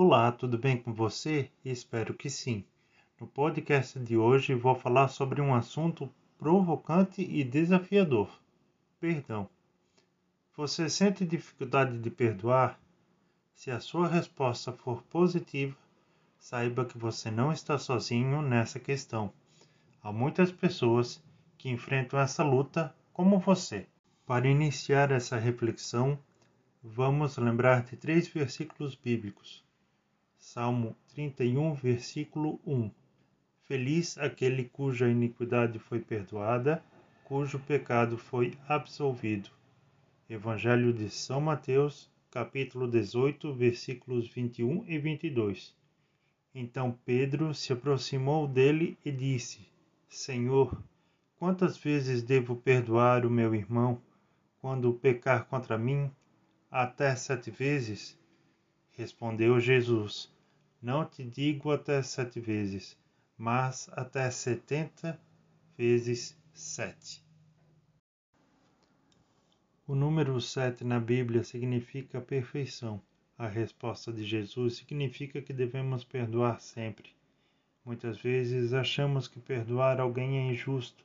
Olá, tudo bem com você? Espero que sim. No podcast de hoje vou falar sobre um assunto provocante e desafiador: perdão. Você sente dificuldade de perdoar? Se a sua resposta for positiva, saiba que você não está sozinho nessa questão. Há muitas pessoas que enfrentam essa luta como você. Para iniciar essa reflexão, vamos lembrar de três versículos bíblicos. Salmo 31, versículo 1. Feliz aquele cuja iniquidade foi perdoada, cujo pecado foi absolvido. Evangelho de São Mateus, capítulo 18, versículos 21 e 22. Então Pedro se aproximou dele e disse: Senhor, quantas vezes devo perdoar o meu irmão quando pecar contra mim? Até sete vezes? Respondeu Jesus: não te digo até sete vezes, mas até setenta vezes sete. O número sete na Bíblia significa perfeição. A resposta de Jesus significa que devemos perdoar sempre. Muitas vezes achamos que perdoar alguém é injusto,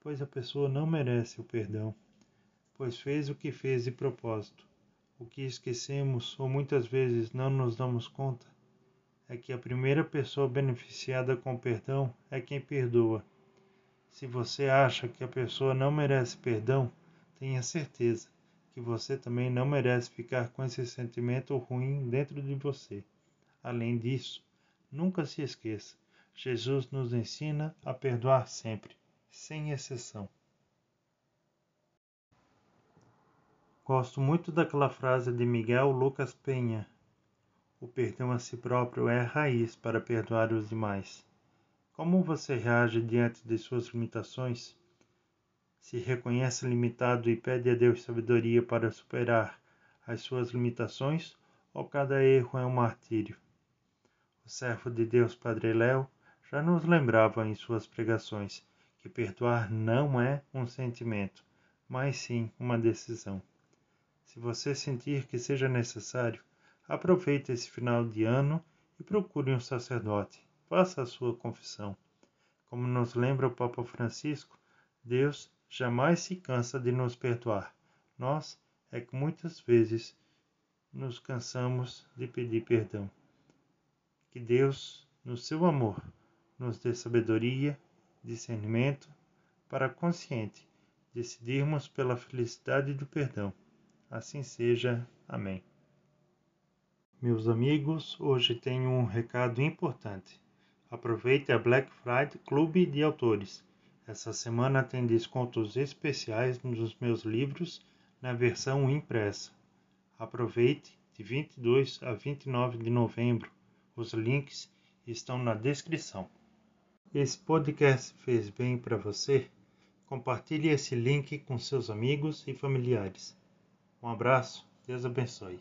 pois a pessoa não merece o perdão, pois fez o que fez de propósito. O que esquecemos ou muitas vezes não nos damos conta é que a primeira pessoa beneficiada com perdão é quem perdoa. Se você acha que a pessoa não merece perdão, tenha certeza que você também não merece ficar com esse sentimento ruim dentro de você. Além disso, nunca se esqueça: Jesus nos ensina a perdoar sempre, sem exceção. Gosto muito daquela frase de Miguel Lucas Penha, o perdão a si próprio é a raiz para perdoar os demais. Como você reage diante de suas limitações? Se reconhece limitado e pede a Deus sabedoria para superar as suas limitações, ou cada erro é um martírio? O servo de Deus Padre Léo já nos lembrava em suas pregações que perdoar não é um sentimento, mas sim uma decisão. Se você sentir que seja necessário, Aproveite esse final de ano e procure um sacerdote. Faça a sua confissão. Como nos lembra o Papa Francisco, Deus jamais se cansa de nos perdoar. Nós é que muitas vezes nos cansamos de pedir perdão. Que Deus, no seu amor, nos dê sabedoria, discernimento, para consciente decidirmos pela felicidade do perdão. Assim seja. Amém. Meus amigos, hoje tenho um recado importante. Aproveite a Black Friday Clube de Autores. Essa semana tem descontos especiais nos meus livros na versão impressa. Aproveite de 22 a 29 de novembro. Os links estão na descrição. Esse podcast fez bem para você? Compartilhe esse link com seus amigos e familiares. Um abraço, Deus abençoe.